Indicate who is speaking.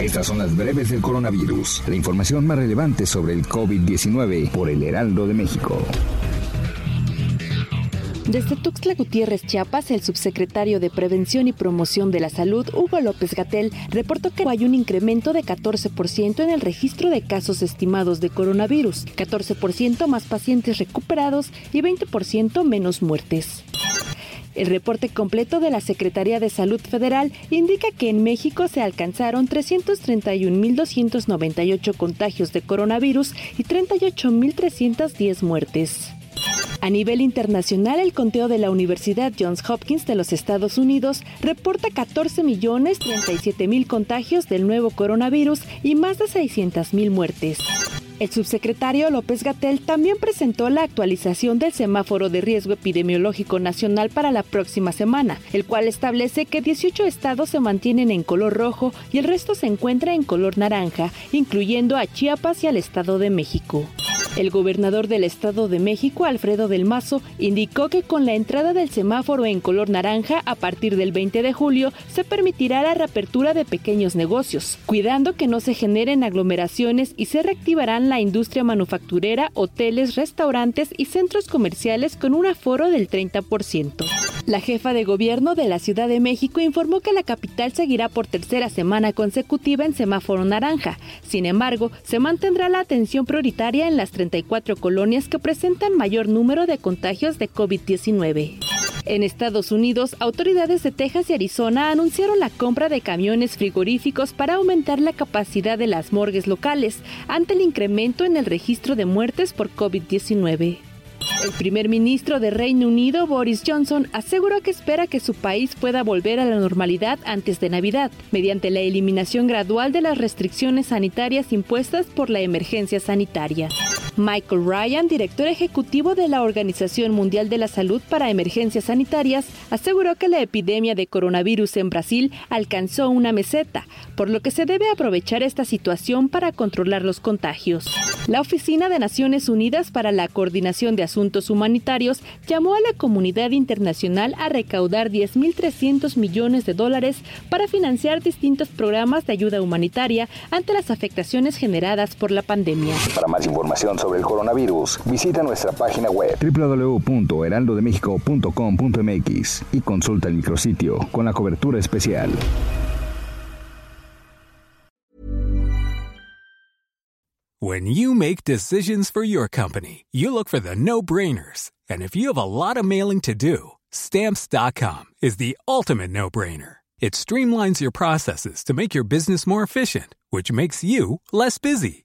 Speaker 1: Estas son las breves del coronavirus. La información más relevante sobre el COVID-19 por el Heraldo de México.
Speaker 2: Desde Tuxtla Gutiérrez, Chiapas, el subsecretario de Prevención y Promoción de la Salud, Hugo López Gatel, reportó que hay un incremento de 14% en el registro de casos estimados de coronavirus, 14% más pacientes recuperados y 20% menos muertes. El reporte completo de la Secretaría de Salud Federal indica que en México se alcanzaron 331.298 contagios de coronavirus y 38.310 muertes. A nivel internacional, el conteo de la Universidad Johns Hopkins de los Estados Unidos reporta 14.037.000 contagios del nuevo coronavirus y más de 600.000 muertes. El subsecretario López Gatel también presentó la actualización del semáforo de riesgo epidemiológico nacional para la próxima semana, el cual establece que 18 estados se mantienen en color rojo y el resto se encuentra en color naranja, incluyendo a Chiapas y al Estado de México. El gobernador del Estado de México, Alfredo del Mazo, indicó que con la entrada del semáforo en color naranja a partir del 20 de julio se permitirá la reapertura de pequeños negocios, cuidando que no se generen aglomeraciones y se reactivarán la industria manufacturera, hoteles, restaurantes y centros comerciales con un aforo del 30%. La jefa de gobierno de la Ciudad de México informó que la capital seguirá por tercera semana consecutiva en semáforo naranja. Sin embargo, se mantendrá la atención prioritaria en las 34 colonias que presentan mayor número de contagios de COVID-19. En Estados Unidos, autoridades de Texas y Arizona anunciaron la compra de camiones frigoríficos para aumentar la capacidad de las morgues locales ante el incremento en el registro de muertes por COVID-19. El primer ministro de Reino Unido, Boris Johnson, aseguró que espera que su país pueda volver a la normalidad antes de Navidad, mediante la eliminación gradual de las restricciones sanitarias impuestas por la emergencia sanitaria. Michael Ryan, director ejecutivo de la Organización Mundial de la Salud para Emergencias Sanitarias, aseguró que la epidemia de coronavirus en Brasil alcanzó una meseta, por lo que se debe aprovechar esta situación para controlar los contagios. La Oficina de Naciones Unidas para la Coordinación de Asuntos Humanitarios llamó a la comunidad internacional a recaudar 10.300 millones de dólares para financiar distintos programas de ayuda humanitaria ante las afectaciones generadas por la pandemia.
Speaker 1: Para más información sobre el coronavirus, visita nuestra página web www.heraldodemexico.com.mx y consulta el micrositio con la cobertura especial.
Speaker 3: When you make decisions for your company, you look for the no-brainers. And if you have a lot of mailing to do, stamps.com is the ultimate no-brainer. It streamlines your processes to make your business more efficient, which makes you less busy.